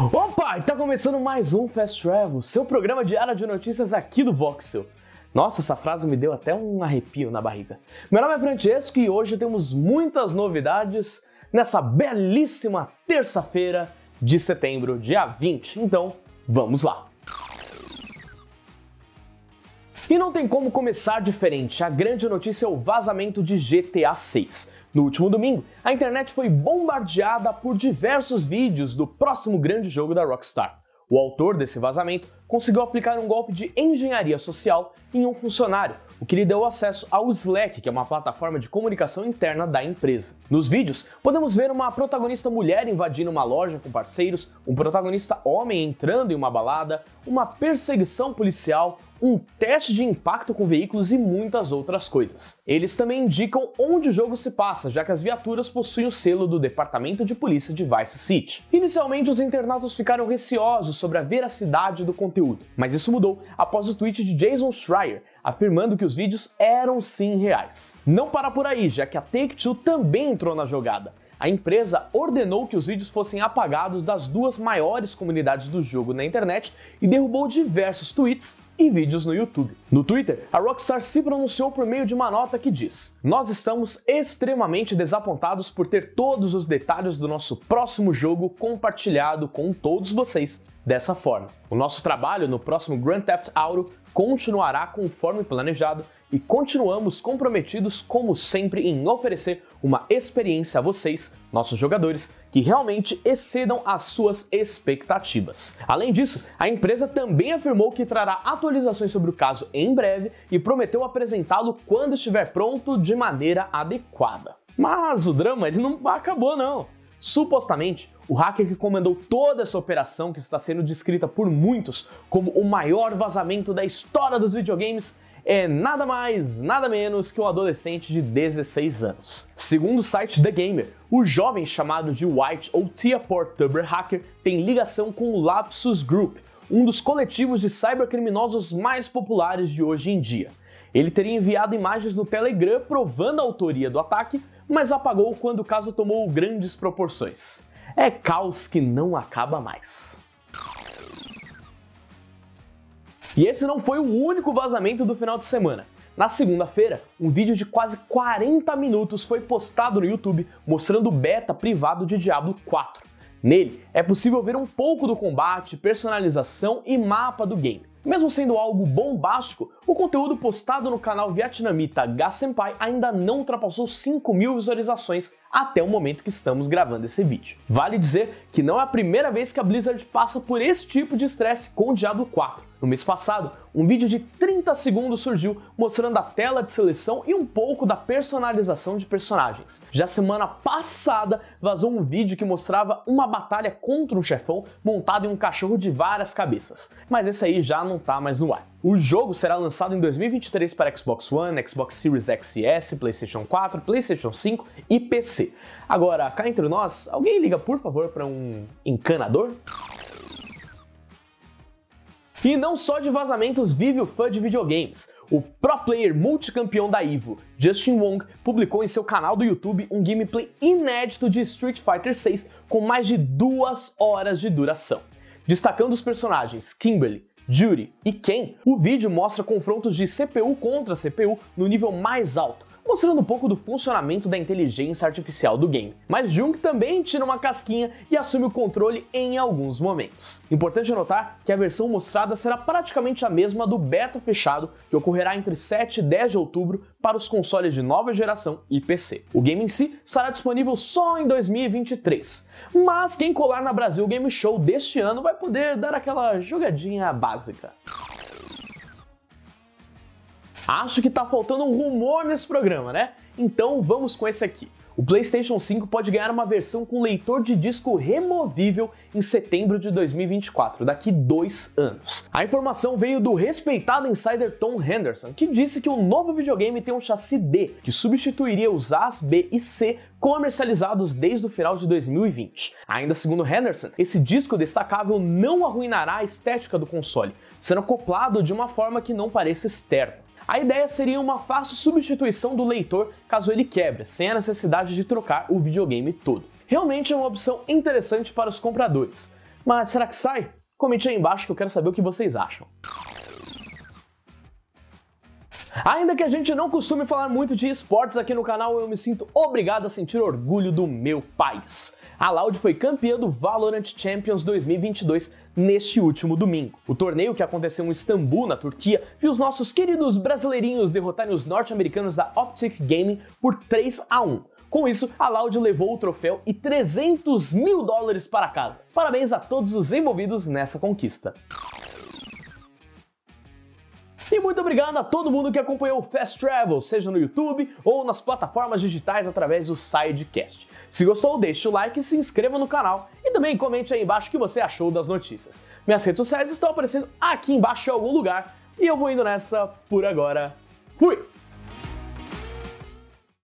Opa, e tá começando mais um Fast Travel, seu programa diário de notícias aqui do Voxel. Nossa, essa frase me deu até um arrepio na barriga. Meu nome é Francesco e hoje temos muitas novidades nessa belíssima terça-feira de setembro, dia 20. Então, vamos lá. E não tem como começar diferente. A grande notícia é o vazamento de GTA 6. No último domingo, a internet foi bombardeada por diversos vídeos do próximo grande jogo da Rockstar. O autor desse vazamento conseguiu aplicar um golpe de engenharia social em um funcionário, o que lhe deu acesso ao Slack, que é uma plataforma de comunicação interna da empresa. Nos vídeos, podemos ver uma protagonista mulher invadindo uma loja com parceiros, um protagonista homem entrando em uma balada, uma perseguição policial, um teste de impacto com veículos e muitas outras coisas. Eles também indicam onde o jogo se passa, já que as viaturas possuem o selo do Departamento de Polícia de Vice City. Inicialmente, os internautas ficaram receosos sobre a veracidade do conteúdo, mas isso mudou após o tweet de Jason Schreier, afirmando que os vídeos eram sim reais. Não para por aí, já que a Take-Two também entrou na jogada a empresa ordenou que os vídeos fossem apagados das duas maiores comunidades do jogo na internet e derrubou diversos tweets e vídeos no YouTube. No Twitter, a Rockstar se pronunciou por meio de uma nota que diz: Nós estamos extremamente desapontados por ter todos os detalhes do nosso próximo jogo compartilhado com todos vocês dessa forma. O nosso trabalho no próximo Grand Theft Auto continuará conforme planejado e continuamos comprometidos, como sempre, em oferecer uma experiência a vocês, nossos jogadores, que realmente excedam as suas expectativas. Além disso, a empresa também afirmou que trará atualizações sobre o caso em breve e prometeu apresentá-lo quando estiver pronto de maneira adequada. Mas o drama ele não acabou não. Supostamente, o hacker que comandou toda essa operação, que está sendo descrita por muitos como o maior vazamento da história dos videogames, é nada mais, nada menos que um adolescente de 16 anos. Segundo o site The Gamer, o jovem chamado de White ou Tia Tuber Hacker tem ligação com o Lapsus Group, um dos coletivos de cybercriminosos mais populares de hoje em dia. Ele teria enviado imagens no Telegram provando a autoria do ataque, mas apagou quando o caso tomou grandes proporções. É caos que não acaba mais. E esse não foi o único vazamento do final de semana. Na segunda-feira, um vídeo de quase 40 minutos foi postado no YouTube mostrando o beta privado de Diablo 4. Nele, é possível ver um pouco do combate, personalização e mapa do game. Mesmo sendo algo bombástico, o conteúdo postado no canal vietnamita Gassenpai ainda não ultrapassou 5 mil visualizações até o momento que estamos gravando esse vídeo. Vale dizer que não é a primeira vez que a Blizzard passa por esse tipo de estresse com o Diablo 4. No mês passado, um vídeo de 30 segundos surgiu mostrando a tela de seleção e um pouco da personalização de personagens. Já semana passada, vazou um vídeo que mostrava uma batalha contra um chefão montado em um cachorro de várias cabeças. Mas esse aí já não tá mais no ar. O jogo será lançado em 2023 para Xbox One, Xbox Series X e S, PlayStation 4, PlayStation 5 e PC. Agora, cá entre nós, alguém liga por favor para um encanador? E não só de vazamentos vive o fã de videogames. O pro player multicampeão da EVO, Justin Wong, publicou em seu canal do YouTube um gameplay inédito de Street Fighter 6 com mais de duas horas de duração. Destacando os personagens Kimberly, Judy e Ken, o vídeo mostra confrontos de CPU contra CPU no nível mais alto, mostrando um pouco do funcionamento da inteligência artificial do game. Mas Jung também tira uma casquinha e assume o controle em alguns momentos. Importante notar que a versão mostrada será praticamente a mesma do beta fechado, que ocorrerá entre 7 e 10 de outubro para os consoles de nova geração e PC. O game em si estará disponível só em 2023, mas quem colar na Brasil Game Show deste ano vai poder dar aquela jogadinha básica. Acho que tá faltando um rumor nesse programa, né? Então vamos com esse aqui. O PlayStation 5 pode ganhar uma versão com leitor de disco removível em setembro de 2024, daqui dois anos. A informação veio do respeitado insider Tom Henderson, que disse que o novo videogame tem um chassi D, que substituiria os A's, B e C comercializados desde o final de 2020. Ainda segundo Henderson, esse disco destacável não arruinará a estética do console, sendo acoplado de uma forma que não pareça externa. A ideia seria uma fácil substituição do leitor caso ele quebre, sem a necessidade de trocar o videogame todo. Realmente é uma opção interessante para os compradores, Mas será que sai? Comente aí embaixo que eu quero saber o que vocês acham. Ainda que a gente não costume falar muito de esportes aqui no canal, eu me sinto obrigado a sentir orgulho do meu país. A Loud foi campeã do Valorant Champions 2022 neste último domingo. O torneio que aconteceu em Istambul, na Turquia, viu os nossos queridos brasileirinhos derrotarem os norte-americanos da Optic Gaming por 3 a 1. Com isso, a Loud levou o troféu e 300 mil dólares para casa. Parabéns a todos os envolvidos nessa conquista. E muito obrigado a todo mundo que acompanhou o Fast Travel, seja no YouTube ou nas plataformas digitais através do Sidecast. Se gostou, deixe o like e se inscreva no canal. E também comente aí embaixo o que você achou das notícias. Minhas redes sociais estão aparecendo aqui embaixo em algum lugar. E eu vou indo nessa por agora. Fui!